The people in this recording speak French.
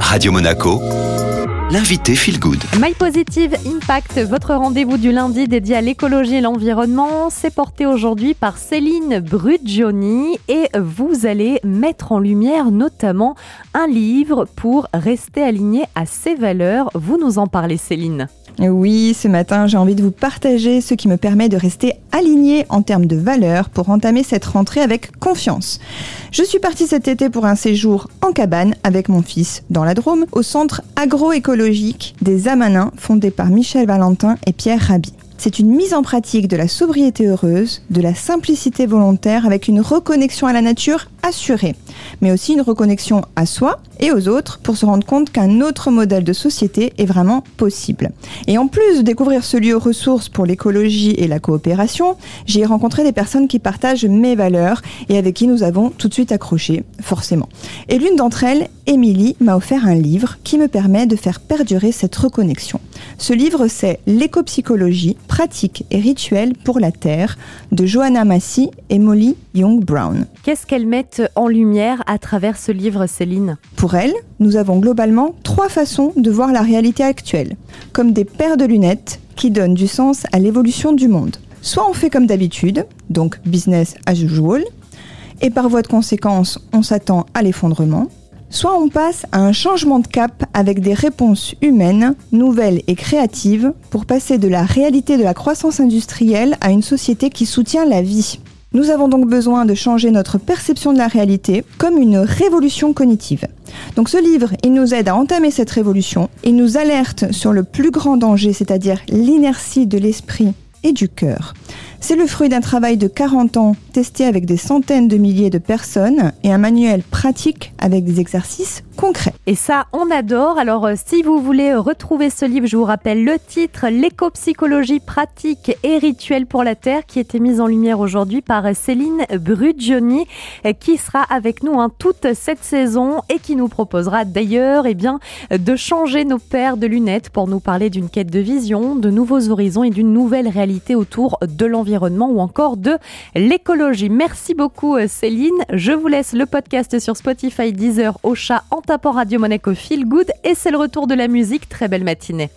Radio Monaco, l'invité Feel Good. My Positive Impact, votre rendez-vous du lundi dédié à l'écologie et l'environnement, c'est porté aujourd'hui par Céline Bruggioni et vous allez mettre en lumière notamment un livre pour rester aligné à ses valeurs. Vous nous en parlez Céline. Oui, ce matin, j'ai envie de vous partager ce qui me permet de rester aligné en termes de valeurs pour entamer cette rentrée avec confiance. Je suis partie cet été pour un séjour en cabane avec mon fils dans la Drôme au centre agroécologique des Amanins fondé par Michel Valentin et Pierre Rabhi. C'est une mise en pratique de la sobriété heureuse, de la simplicité volontaire avec une reconnexion à la nature assurée, mais aussi une reconnexion à soi et aux autres pour se rendre compte qu'un autre modèle de société est vraiment possible. Et en plus de découvrir ce lieu ressource pour l'écologie et la coopération, j'ai rencontré des personnes qui partagent mes valeurs et avec qui nous avons tout de suite accroché, forcément. Et l'une d'entre elles, Émilie, m'a offert un livre qui me permet de faire perdurer cette reconnexion. Ce livre, c'est L'écopsychologie, pratique et rituel pour la Terre de Johanna Massy et Molly Young Brown. Qu'est-ce qu'elles mettent en lumière à travers ce livre, Céline? Pour elles, nous avons globalement trois façons de voir la réalité actuelle, comme des paires de lunettes qui donnent du sens à l'évolution du monde. Soit on fait comme d'habitude, donc business as usual, et par voie de conséquence, on s'attend à l'effondrement, Soit on passe à un changement de cap avec des réponses humaines, nouvelles et créatives pour passer de la réalité de la croissance industrielle à une société qui soutient la vie. Nous avons donc besoin de changer notre perception de la réalité comme une révolution cognitive. Donc ce livre, il nous aide à entamer cette révolution, il nous alerte sur le plus grand danger, c'est-à-dire l'inertie de l'esprit et du cœur. C'est le fruit d'un travail de 40 ans testé avec des centaines de milliers de personnes et un manuel pratique avec des exercices concrets. Et ça, on adore. Alors, euh, si vous voulez retrouver ce livre, je vous rappelle le titre L'éco-psychologie pratique et rituelle pour la Terre, qui était mise en lumière aujourd'hui par Céline Bruggioni, euh, qui sera avec nous hein, toute cette saison et qui nous proposera d'ailleurs eh bien, de changer nos paires de lunettes pour nous parler d'une quête de vision, de nouveaux horizons et d'une nouvelle réalité autour de l'environnement ou encore de l'écologie. Merci beaucoup euh, Céline. Je vous laisse le podcast sur Spotify, Deezer, Ocha, en tapant Radio Monaco Feel Good et c'est le retour de la musique. Très belle matinée.